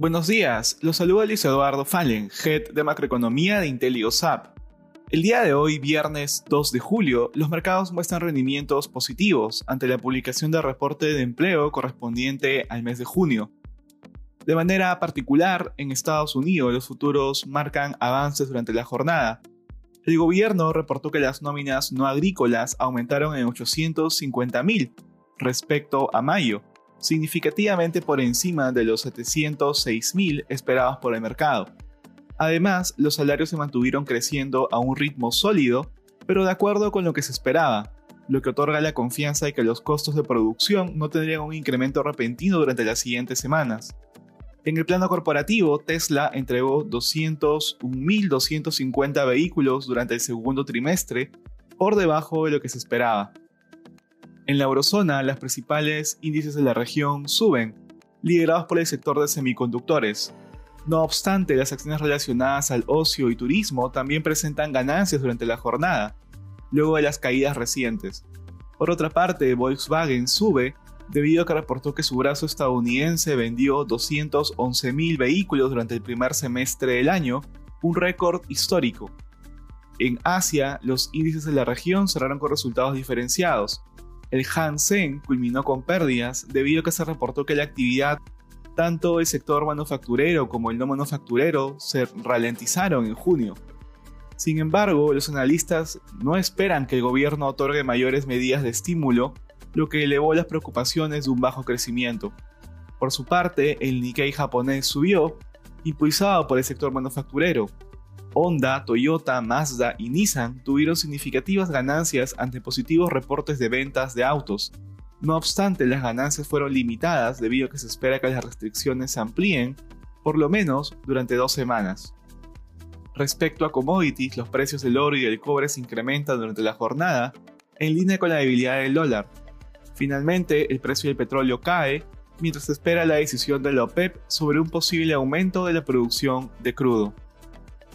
Buenos días, los saluda Luis Eduardo Fallen, Head de Macroeconomía de IntelioSAP. El día de hoy, viernes 2 de julio, los mercados muestran rendimientos positivos ante la publicación del reporte de empleo correspondiente al mes de junio. De manera particular, en Estados Unidos los futuros marcan avances durante la jornada. El gobierno reportó que las nóminas no agrícolas aumentaron en 850.000 respecto a mayo, significativamente por encima de los 706.000 esperados por el mercado. Además, los salarios se mantuvieron creciendo a un ritmo sólido, pero de acuerdo con lo que se esperaba, lo que otorga la confianza de que los costos de producción no tendrían un incremento repentino durante las siguientes semanas. En el plano corporativo, Tesla entregó 201.250 vehículos durante el segundo trimestre, por debajo de lo que se esperaba. En la eurozona, los principales índices de la región suben, liderados por el sector de semiconductores. No obstante, las acciones relacionadas al ocio y turismo también presentan ganancias durante la jornada, luego de las caídas recientes. Por otra parte, Volkswagen sube debido a que reportó que su brazo estadounidense vendió 211.000 vehículos durante el primer semestre del año, un récord histórico. En Asia, los índices de la región cerraron con resultados diferenciados, el Hansen culminó con pérdidas debido a que se reportó que la actividad, tanto el sector manufacturero como el no manufacturero, se ralentizaron en junio. Sin embargo, los analistas no esperan que el gobierno otorgue mayores medidas de estímulo, lo que elevó las preocupaciones de un bajo crecimiento. Por su parte, el Nikkei japonés subió, impulsado por el sector manufacturero, Honda, Toyota, Mazda y Nissan tuvieron significativas ganancias ante positivos reportes de ventas de autos. No obstante, las ganancias fueron limitadas debido a que se espera que las restricciones se amplíen, por lo menos durante dos semanas. Respecto a commodities, los precios del oro y del cobre se incrementan durante la jornada, en línea con la debilidad del dólar. Finalmente, el precio del petróleo cae, mientras se espera la decisión de la OPEP sobre un posible aumento de la producción de crudo.